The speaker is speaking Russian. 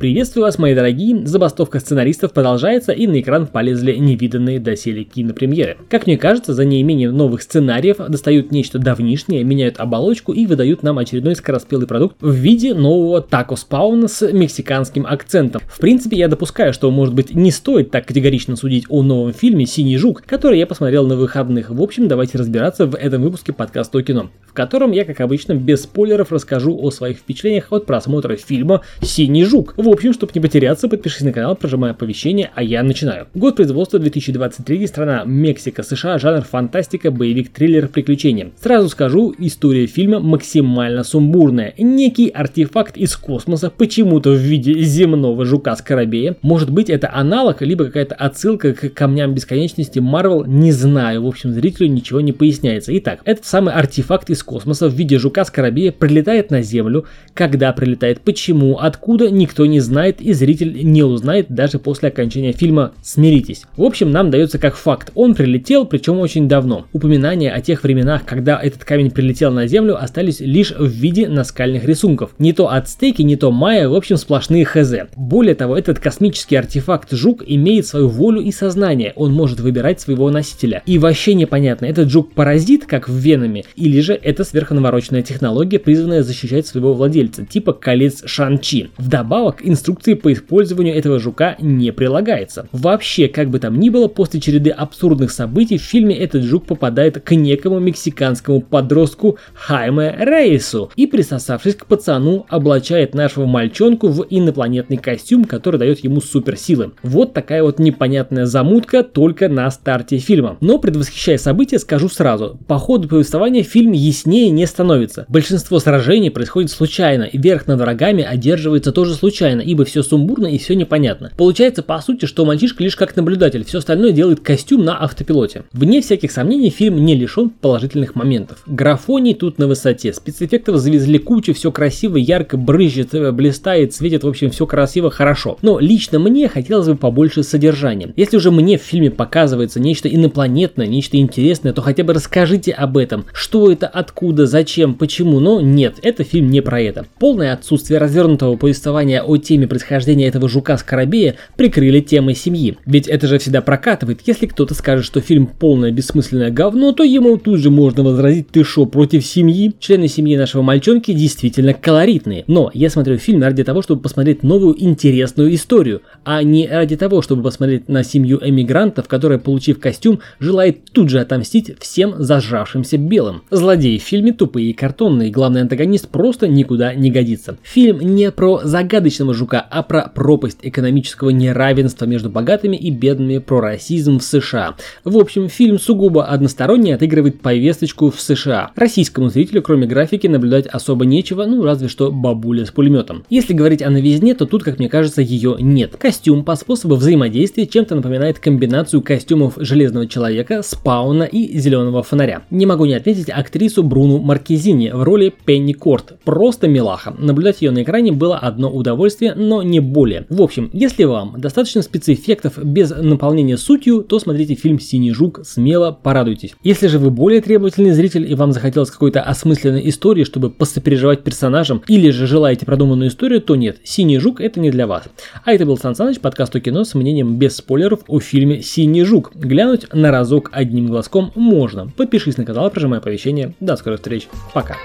Приветствую вас, мои дорогие. Забастовка сценаристов продолжается, и на экран полезли невиданные доселе кинопремьеры. Как мне кажется, за неимением новых сценариев достают нечто давнишнее, меняют оболочку и выдают нам очередной скороспелый продукт в виде нового тако спауна с мексиканским акцентом. В принципе, я допускаю, что, может быть, не стоит так категорично судить о новом фильме «Синий жук», который я посмотрел на выходных. В общем, давайте разбираться в этом выпуске подкаста о кино, в котором я, как обычно, без спойлеров расскажу о своих впечатлениях от просмотра фильма «Синий жук». В общем, чтобы не потеряться, подпишись на канал, прожимай оповещение, а я начинаю. Год производства 2023, страна Мексика, США, жанр фантастика, боевик, триллер, приключения. Сразу скажу, история фильма максимально сумбурная. Некий артефакт из космоса, почему-то в виде земного жука-скоробея. Может быть это аналог, либо какая-то отсылка к камням бесконечности Марвел, не знаю. В общем, зрителю ничего не поясняется. Итак, этот самый артефакт из космоса в виде жука-скоробея прилетает на Землю. Когда прилетает, почему, откуда, никто не знает и зритель не узнает даже после окончания фильма «Смиритесь». В общем, нам дается как факт. Он прилетел, причем очень давно. Упоминания о тех временах, когда этот камень прилетел на Землю, остались лишь в виде наскальных рисунков. Не то ацтеки, не то майя, в общем, сплошные хз. Более того, этот космический артефакт жук имеет свою волю и сознание. Он может выбирать своего носителя. И вообще непонятно, этот жук паразит, как в Веноме, или же это сверхнавороченная технология, призванная защищать своего владельца, типа колец Шанчи. Вдобавок, инструкции по использованию этого жука не прилагается. Вообще, как бы там ни было, после череды абсурдных событий в фильме этот жук попадает к некому мексиканскому подростку Хайме Рейсу и, присосавшись к пацану, облачает нашего мальчонку в инопланетный костюм, который дает ему суперсилы. Вот такая вот непонятная замутка только на старте фильма. Но предвосхищая события, скажу сразу, по ходу повествования фильм яснее не становится. Большинство сражений происходит случайно, и верх над врагами одерживается тоже случайно, ибо все сумбурно и все непонятно. Получается, по сути, что мальчишка лишь как наблюдатель, все остальное делает костюм на автопилоте. Вне всяких сомнений, фильм не лишен положительных моментов. Графоний тут на высоте, спецэффектов завезли кучу, все красиво, ярко брызжет, э, блистает, светит, в общем, все красиво, хорошо. Но лично мне хотелось бы побольше содержания. Если уже мне в фильме показывается нечто инопланетное, нечто интересное, то хотя бы расскажите об этом. Что это, откуда, зачем, почему, но нет, это фильм не про это. Полное отсутствие развернутого повествования о теме происхождения этого жука-скоробея прикрыли темой семьи. Ведь это же всегда прокатывает. Если кто-то скажет, что фильм полное бессмысленное говно, то ему тут же можно возразить, ты шо, против семьи? Члены семьи нашего мальчонки действительно колоритные. Но я смотрю фильм ради того, чтобы посмотреть новую интересную историю, а не ради того, чтобы посмотреть на семью эмигрантов, которая, получив костюм, желает тут же отомстить всем зажравшимся белым. Злодеи в фильме тупые и картонные, главный антагонист просто никуда не годится. Фильм не про загадочного жука, а про пропасть экономического неравенства между богатыми и бедными, про расизм в США. В общем, фильм сугубо односторонний отыгрывает повесточку в США. Российскому зрителю, кроме графики, наблюдать особо нечего, ну разве что бабуля с пулеметом. Если говорить о новизне, то тут, как мне кажется, ее нет. Костюм по способу взаимодействия чем-то напоминает комбинацию костюмов Железного Человека, Спауна и Зеленого Фонаря. Не могу не отметить актрису Бруну Маркизини в роли Пенни Корт. Просто милаха. Наблюдать ее на экране было одно удовольствие, но не более. В общем, если вам достаточно спецэффектов без наполнения сутью, то смотрите фильм «Синий жук», смело порадуйтесь. Если же вы более требовательный зритель и вам захотелось какой-то осмысленной истории, чтобы посопереживать персонажам, или же желаете продуманную историю, то нет, «Синий жук» это не для вас. А это был Сан Саныч, подкаст о кино с мнением без спойлеров о фильме «Синий жук». Глянуть на разок одним глазком можно. Подпишись на канал, прожимай оповещения. До скорых встреч. Пока.